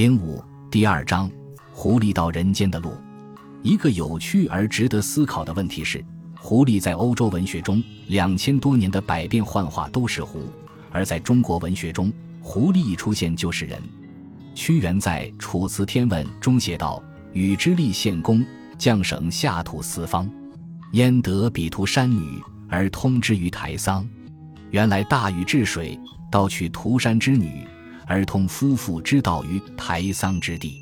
零五第二章：狐狸到人间的路。一个有趣而值得思考的问题是：狐狸在欧洲文学中两千多年的百变幻化都是狐，而在中国文学中，狐狸一出现就是人。屈原在《楚辞天问》中写道：“禹之立献公，将省下土四方，焉得彼涂山女而通之于台桑？”原来大禹治水，盗取涂山之女。而通夫妇之道于台桑之地，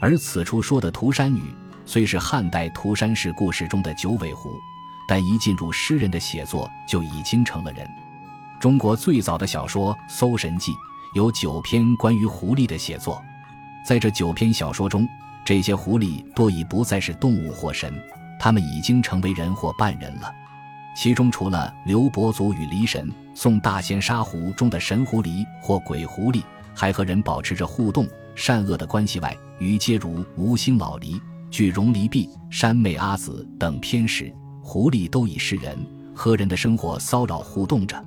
而此处说的涂山女虽是汉代涂山氏故事中的九尾狐，但一进入诗人的写作就已经成了人。中国最早的小说《搜神记》有九篇关于狐狸的写作，在这九篇小说中，这些狐狸多已不再是动物或神，它们已经成为人或半人了。其中除了刘伯祖与离神、宋大仙沙狐中的神狐狸或鬼狐狸。还和人保持着互动、善恶的关系外，余皆如吴兴老狸、巨荣离璧、山妹阿紫等偏食狐狸，都已是人和人的生活骚扰互动着。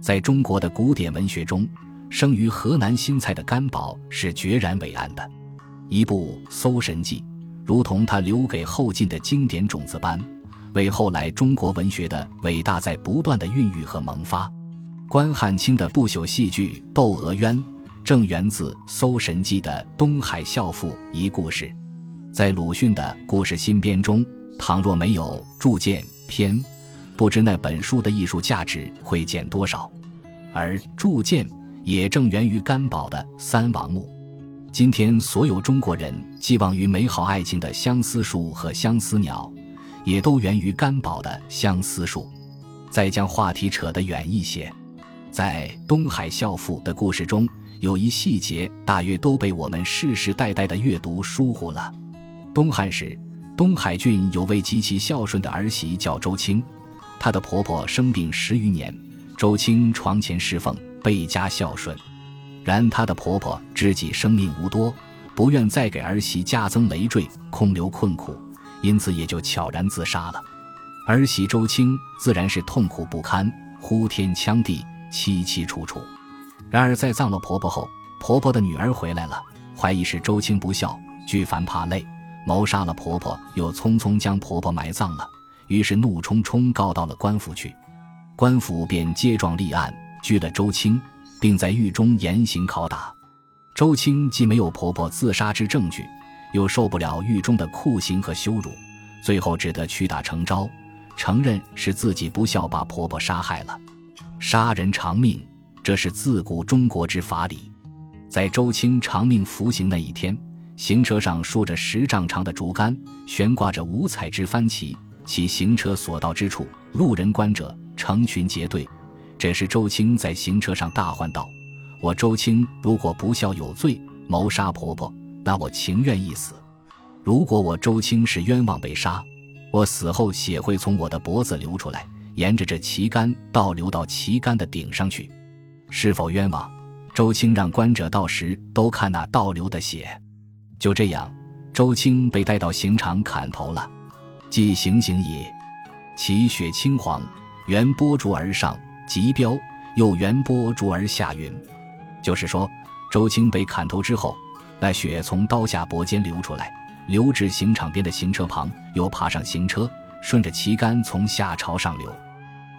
在中国的古典文学中，生于河南新蔡的甘宝是决然伟岸的。一部《搜神记》，如同他留给后晋的经典种子般，为后来中国文学的伟大在不断的孕育和萌发。关汉卿的不朽戏剧《窦娥冤》。正源自《搜神记》的东海孝妇一故事，在鲁迅的故事新编中，倘若没有铸剑篇，不知那本书的艺术价值会减多少。而铸剑也正源于甘宝的《三王墓》。今天，所有中国人寄望于美好爱情的相思树和相思鸟，也都源于甘宝的《相思树》。再将话题扯得远一些，在东海孝妇的故事中。有一细节，大约都被我们世世代代的阅读疏忽了。东汉时，东海郡有位极其孝顺的儿媳，叫周青。她的婆婆生病十余年，周青床前侍奉，倍加孝顺。然她的婆婆知己生命无多，不愿再给儿媳加增累赘，空留困苦，因此也就悄然自杀了。儿媳周青自然是痛苦不堪，呼天抢地，凄凄楚楚。然而，在葬了婆婆后，婆婆的女儿回来了，怀疑是周青不孝，惧烦怕累，谋杀了婆婆，又匆匆将婆婆埋葬了。于是怒冲冲告到了官府去，官府便接状立案，拘了周青，并在狱中严刑拷打。周青既没有婆婆自杀之证据，又受不了狱中的酷刑和羞辱，最后只得屈打成招，承认是自己不孝，把婆婆杀害了。杀人偿命。这是自古中国之法理，在周青长命服刑那一天，行车上竖着十丈长的竹竿，悬挂着五彩之幡旗，其行车所到之处，路人观者成群结队。这时周青在行车上大唤道：“我周青如果不孝有罪，谋杀婆婆，那我情愿一死；如果我周青是冤枉被杀，我死后血会从我的脖子流出来，沿着这旗杆倒流到旗杆的顶上去。”是否冤枉？周青让观者到时都看那倒流的血。就这样，周青被带到刑场砍头了。即行刑也，其血青黄，原波逐而上，即标；又原波逐而下云。就是说，周青被砍头之后，那血从刀下脖间流出来，流至刑场边的行车旁，又爬上行车，顺着旗杆从下朝上流，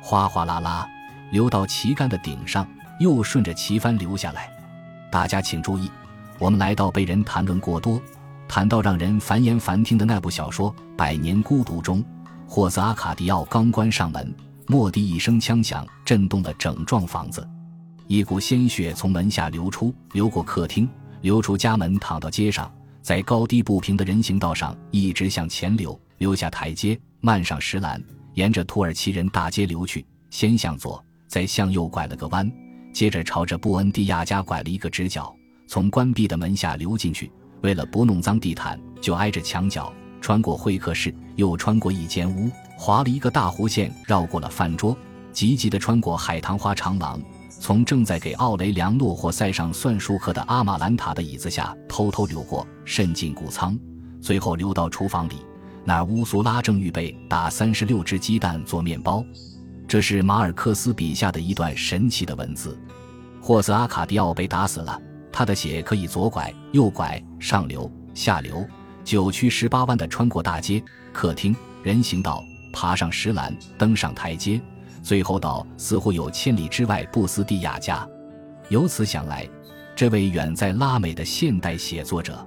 哗哗啦啦，流到旗杆的顶上。又顺着旗帆流下来，大家请注意，我们来到被人谈论过多、谈到让人烦言烦听的那部小说《百年孤独》中，霍兹阿卡迪奥刚关上门，莫迪一声枪响，震动了整幢房子，一股鲜血从门下流出，流过客厅，流出家门，淌到街上，在高低不平的人行道上一直向前流，流下台阶，漫上石栏，沿着土耳其人大街流去，先向左，再向右拐了个弯。接着朝着布恩迪亚家拐了一个直角，从关闭的门下流进去。为了不弄脏地毯，就挨着墙角，穿过会客室，又穿过一间屋，划了一个大弧线，绕过了饭桌，急急地穿过海棠花长廊，从正在给奥雷良诺或塞上算术课的阿玛兰塔的椅子下偷偷流过，渗进谷仓，最后流到厨房里，那乌苏拉正预备打三十六只鸡蛋做面包。这是马尔克斯笔下的一段神奇的文字。霍斯阿卡迪奥被打死了，他的血可以左拐、右拐、上流、下流，九曲十八弯的穿过大街、客厅、人行道，爬上石栏，登上台阶，最后到似乎有千里之外布斯蒂亚家。由此想来，这位远在拉美的现代写作者，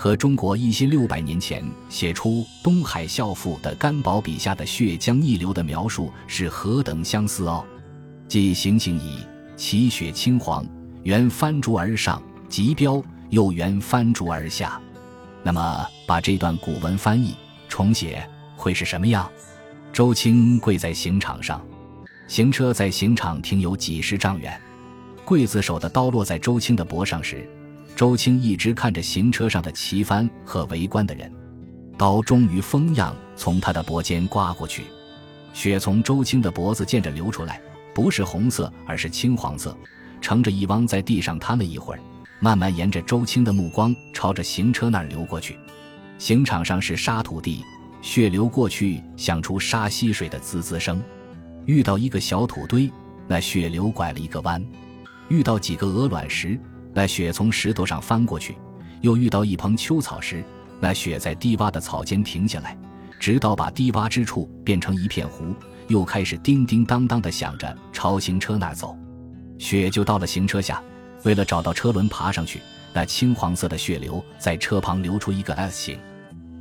和中国一千六百年前写出《东海孝父》的甘宝笔下的血浆逆流的描述是何等相似哦！即行行矣，其血青黄。原翻竹而上，即标又原翻竹而下。那么，把这段古文翻译重写会是什么样？周青跪在刑场上，行车在刑场停有几十丈远。刽子手的刀落在周青的脖上时，周青一直看着行车上的旗帆和围观的人。刀终于风样从他的脖间刮过去，血从周青的脖子见着流出来，不是红色，而是青黄色。乘着一汪在地上瘫了一会儿，慢慢沿着周青的目光朝着行车那儿流过去。刑场上是沙土地，血流过去响出沙溪水的滋滋声。遇到一个小土堆，那血流拐了一个弯；遇到几个鹅卵石，那雪从石头上翻过去；又遇到一蓬秋草时，那雪在低洼的草间停下来，直到把低洼之处变成一片湖，又开始叮叮当当地响着朝行车那儿走。雪就到了行车下，为了找到车轮爬上去，那青黄色的血流在车旁流出一个 S 形。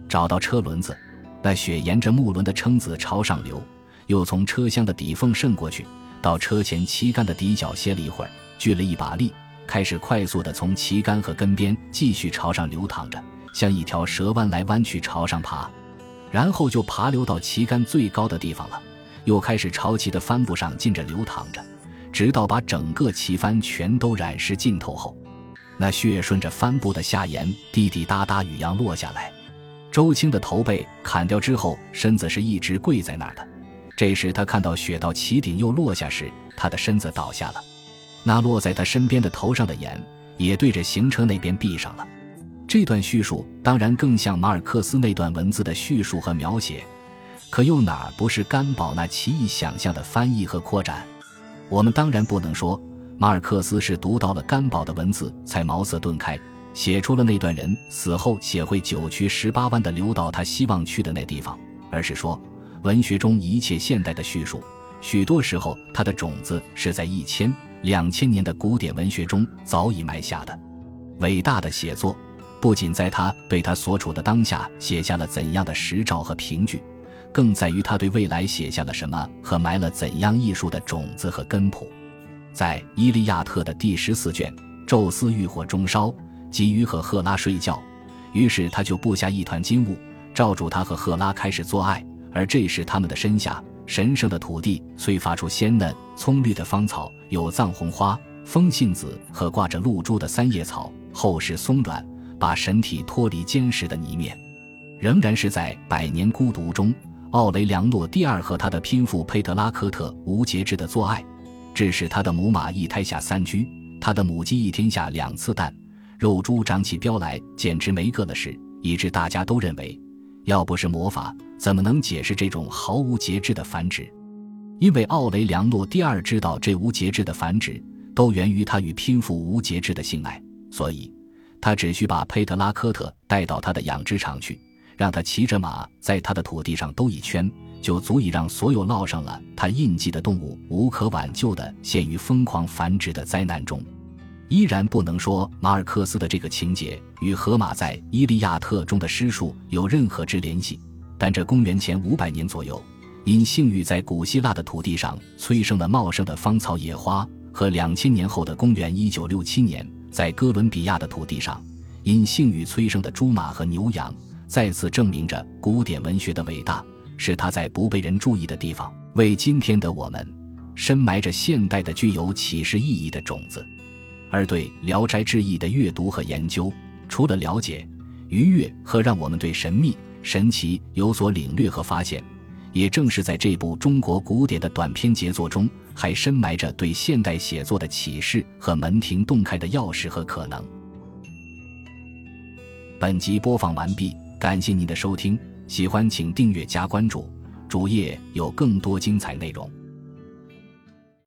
找到车轮子，那雪沿着木轮的撑子朝上流，又从车厢的底缝渗过去，到车前旗杆的底角歇了一会儿，聚了一把力，开始快速地从旗杆和根边继续朝上流淌着，像一条蛇弯来弯去朝上爬，然后就爬流到旗杆最高的地方了，又开始朝旗的帆布上浸着流淌着。直到把整个旗帆全都染湿浸透后，那血顺着帆布的下沿滴滴答答雨样落下来。周青的头被砍掉之后，身子是一直跪在那儿的。这时他看到血到旗顶又落下时，他的身子倒下了。那落在他身边的头上的眼也对着行车那边闭上了。这段叙述当然更像马尔克斯那段文字的叙述和描写，可又哪儿不是甘宝那奇异想象的翻译和扩展？我们当然不能说马尔克斯是读到了甘宝的文字才茅塞顿开，写出了那段人死后血会九曲十八弯的流到他希望去的那地方，而是说文学中一切现代的叙述，许多时候它的种子是在一千两千年的古典文学中早已埋下的。伟大的写作不仅在他对他所处的当下写下了怎样的实照和凭据。更在于他对未来写下了什么和埋了怎样艺术的种子和根谱。在《伊利亚特》的第十四卷，宙斯欲火中烧，急于和赫拉睡觉，于是他就布下一团金雾，罩住他和赫拉开始做爱。而这时他们的身下神圣的土地虽发出鲜嫩葱绿的芳草，有藏红花、风信子和挂着露珠的三叶草，厚实松软，把神体脱离坚实的泥面，仍然是在百年孤独中。奥雷良诺第二和他的拼父佩特拉科特无节制的做爱，致使他的母马一胎下三居，他的母鸡一天下两次蛋，肉猪长起膘来简直没个的事，以致大家都认为，要不是魔法，怎么能解释这种毫无节制的繁殖？因为奥雷良诺第二知道这无节制的繁殖都源于他与拼父无节制的性爱，所以，他只需把佩特拉科特带到他的养殖场去。让他骑着马在他的土地上兜一圈，就足以让所有烙上了他印记的动物无可挽救的陷于疯狂繁殖的灾难中。依然不能说马尔克斯的这个情节与荷马在《伊利亚特》中的诗述有任何之联系，但这公元前五百年左右，因性欲在古希腊的土地上催生了茂盛的芳草野花，和两千年后的公元一九六七年在哥伦比亚的土地上因性欲催生的猪马和牛羊。再次证明着古典文学的伟大，是他在不被人注意的地方，为今天的我们深埋着现代的具有启示意义的种子。而对《聊斋志异》的阅读和研究，除了了解、愉悦和让我们对神秘、神奇有所领略和发现，也正是在这部中国古典的短篇杰作中，还深埋着对现代写作的启示和门庭洞开的钥匙和可能。本集播放完毕。感谢您的收听，喜欢请订阅加关注，主页有更多精彩内容。